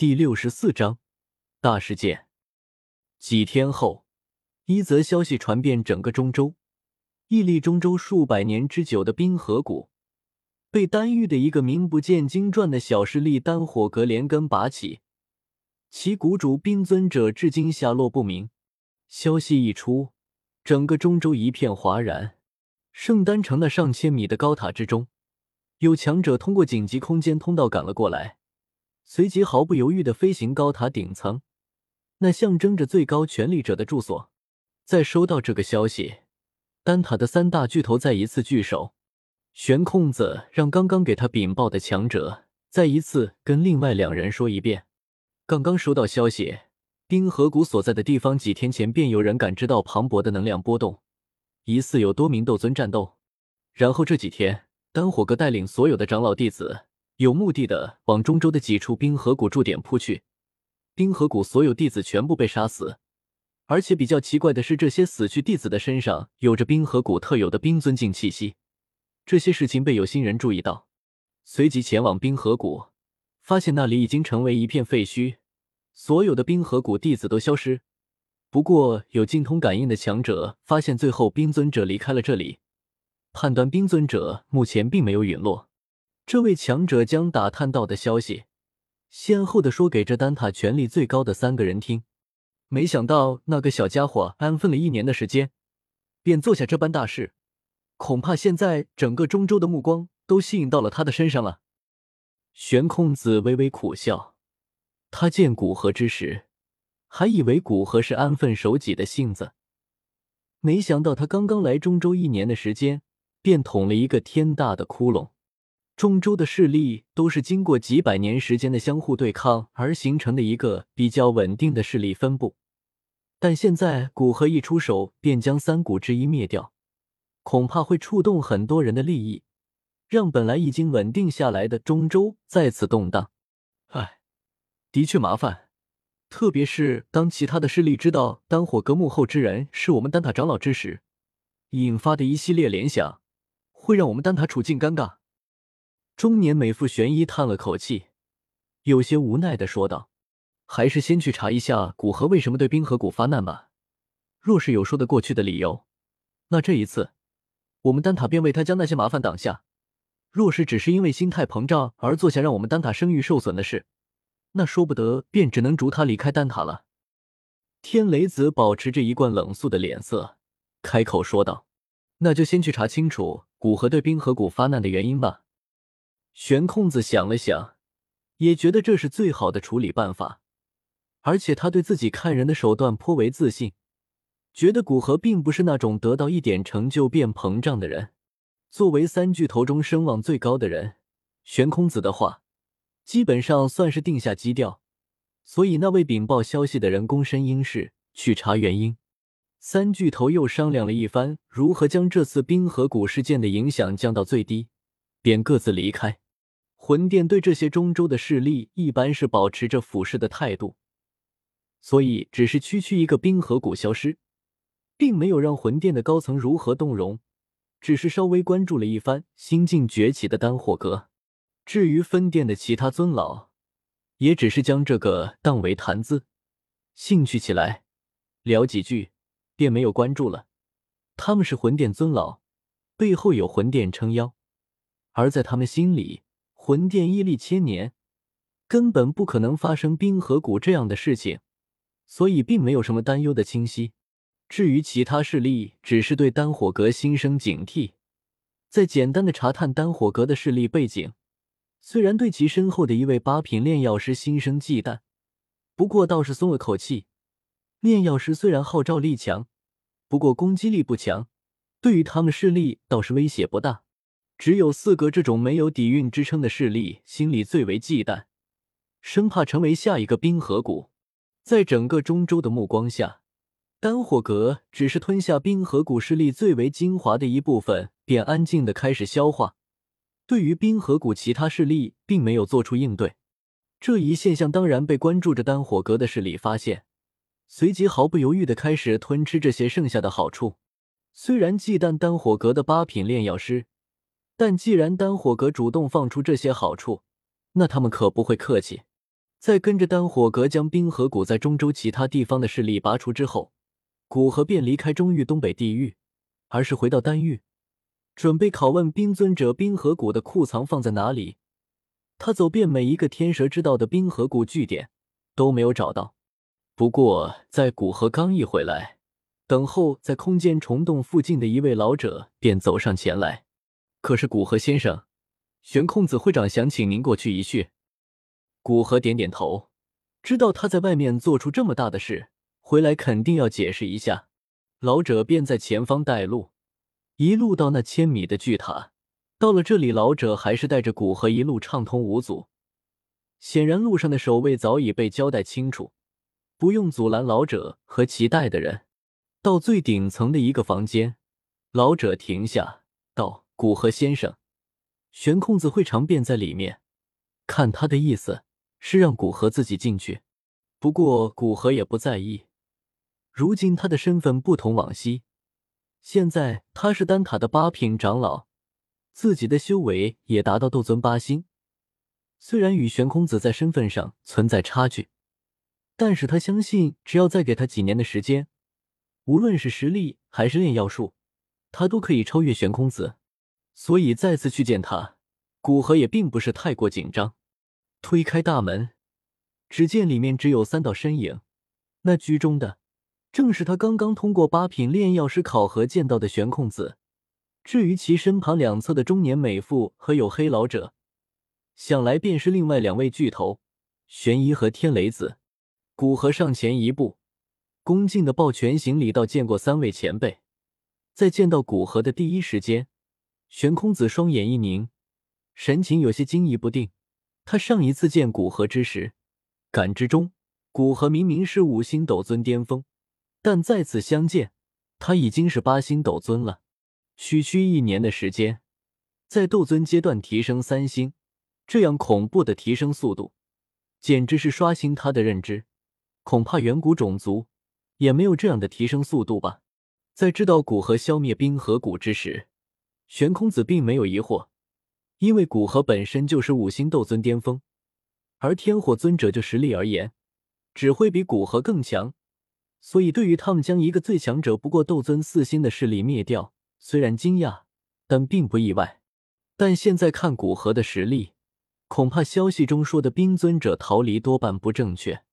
第六十四章大事件。几天后，一则消息传遍整个中州，屹立中州数百年之久的冰河谷，被丹域的一个名不见经传的小势力丹火阁连根拔起，其谷主冰尊者至今下落不明。消息一出，整个中州一片哗然。圣丹城那上千米的高塔之中，有强者通过紧急空间通道赶了过来。随即毫不犹豫的飞行高塔顶层，那象征着最高权力者的住所。在收到这个消息，丹塔的三大巨头再一次聚首。悬空子让刚刚给他禀报的强者再一次跟另外两人说一遍：刚刚收到消息，冰河谷所在的地方几天前便有人感知到磅礴的能量波动，疑似有多名斗尊战斗。然后这几天，丹火阁带领所有的长老弟子。有目的的往中州的几处冰河谷驻点扑去，冰河谷所有弟子全部被杀死，而且比较奇怪的是，这些死去弟子的身上有着冰河谷特有的冰尊境气息。这些事情被有心人注意到，随即前往冰河谷，发现那里已经成为一片废墟，所有的冰河谷弟子都消失。不过有精通感应的强者发现，最后冰尊者离开了这里，判断冰尊者目前并没有陨落。这位强者将打探到的消息，先后的说给这丹塔权力最高的三个人听。没想到那个小家伙安分了一年的时间，便做下这般大事，恐怕现在整个中州的目光都吸引到了他的身上了。玄空子微微苦笑，他见古河之时，还以为古河是安分守己的性子，没想到他刚刚来中州一年的时间，便捅了一个天大的窟窿。中州的势力都是经过几百年时间的相互对抗而形成的一个比较稳定的势力分布，但现在古河一出手便将三股之一灭掉，恐怕会触动很多人的利益，让本来已经稳定下来的中州再次动荡。唉，的确麻烦，特别是当其他的势力知道丹火阁幕后之人是我们丹塔长老之时，引发的一系列联想，会让我们丹塔处境尴尬。中年美妇玄一叹了口气，有些无奈的说道：“还是先去查一下古河为什么对冰河谷发难吧。若是有说得过去的理由，那这一次我们丹塔便为他将那些麻烦挡下；若是只是因为心态膨胀而做下让我们丹塔声誉受损的事，那说不得便只能逐他离开丹塔了。”天雷子保持着一贯冷肃的脸色，开口说道：“那就先去查清楚古河对冰河谷发难的原因吧。”玄空子想了想，也觉得这是最好的处理办法，而且他对自己看人的手段颇为自信，觉得古河并不是那种得到一点成就便膨胀的人。作为三巨头中声望最高的人，玄空子的话基本上算是定下基调，所以那位禀报消息的人躬身应是去查原因。三巨头又商量了一番，如何将这次冰河谷事件的影响降到最低。便各自离开。魂殿对这些中州的势力一般是保持着俯视的态度，所以只是区区一个冰河谷消失，并没有让魂殿的高层如何动容，只是稍微关注了一番新晋崛起的丹火阁。至于分殿的其他尊老，也只是将这个当为谈资，兴趣起来聊几句，便没有关注了。他们是魂殿尊老，背后有魂殿撑腰。而在他们心里，魂殿屹立千年，根本不可能发生冰河谷这样的事情，所以并没有什么担忧的清晰。至于其他势力，只是对丹火阁心生警惕，在简单的查探丹火阁的势力背景，虽然对其身后的一位八品炼药师心生忌惮，不过倒是松了口气。炼药师虽然号召力强，不过攻击力不强，对于他们势力倒是威胁不大。只有四格这种没有底蕴支撑的势力，心里最为忌惮，生怕成为下一个冰河谷。在整个中州的目光下，丹火阁只是吞下冰河谷势力最为精华的一部分，便安静的开始消化。对于冰河谷其他势力，并没有做出应对。这一现象当然被关注着丹火阁的势力发现，随即毫不犹豫的开始吞吃这些剩下的好处。虽然忌惮丹火阁的八品炼药师。但既然丹火阁主动放出这些好处，那他们可不会客气。在跟着丹火阁将冰河谷在中州其他地方的势力拔除之后，古河便离开中域东北地域，而是回到丹域，准备拷问冰尊者冰河谷的库藏放在哪里。他走遍每一个天蛇之道的冰河谷据点，都没有找到。不过，在古河刚一回来，等候在空间虫洞附近的一位老者便走上前来。可是，古河先生，玄空子会长想请您过去一叙。古河点点头，知道他在外面做出这么大的事，回来肯定要解释一下。老者便在前方带路，一路到那千米的巨塔。到了这里，老者还是带着古河一路畅通无阻。显然，路上的守卫早已被交代清楚，不用阻拦老者和其带的人。到最顶层的一个房间，老者停下，道：“古河先生，玄空子会长便在里面。看他的意思，是让古河自己进去。不过，古河也不在意。如今他的身份不同往昔，现在他是丹塔的八品长老。”自己的修为也达到斗尊八星，虽然与玄空子在身份上存在差距，但是他相信，只要再给他几年的时间，无论是实力还是炼药术，他都可以超越玄空子。所以再次去见他，古河也并不是太过紧张。推开大门，只见里面只有三道身影，那居中的正是他刚刚通过八品炼药师考核见到的玄空子。至于其身旁两侧的中年美妇和黝黑老者，想来便是另外两位巨头玄一和天雷子。古河上前一步，恭敬的抱拳行礼道：“见过三位前辈。”在见到古河的第一时间，玄空子双眼一凝，神情有些惊疑不定。他上一次见古河之时，感知中古河明明是五星斗尊巅峰，但再次相见，他已经是八星斗尊了。区区一年的时间，在斗尊阶段提升三星，这样恐怖的提升速度，简直是刷新他的认知。恐怕远古种族也没有这样的提升速度吧。在知道古河消灭冰河谷之时，玄空子并没有疑惑，因为古河本身就是五星斗尊巅峰，而天火尊者就实力而言，只会比古河更强。所以，对于他们将一个最强者不过斗尊四星的势力灭掉。虽然惊讶，但并不意外。但现在看古河的实力，恐怕消息中说的冰尊者逃离多半不正确。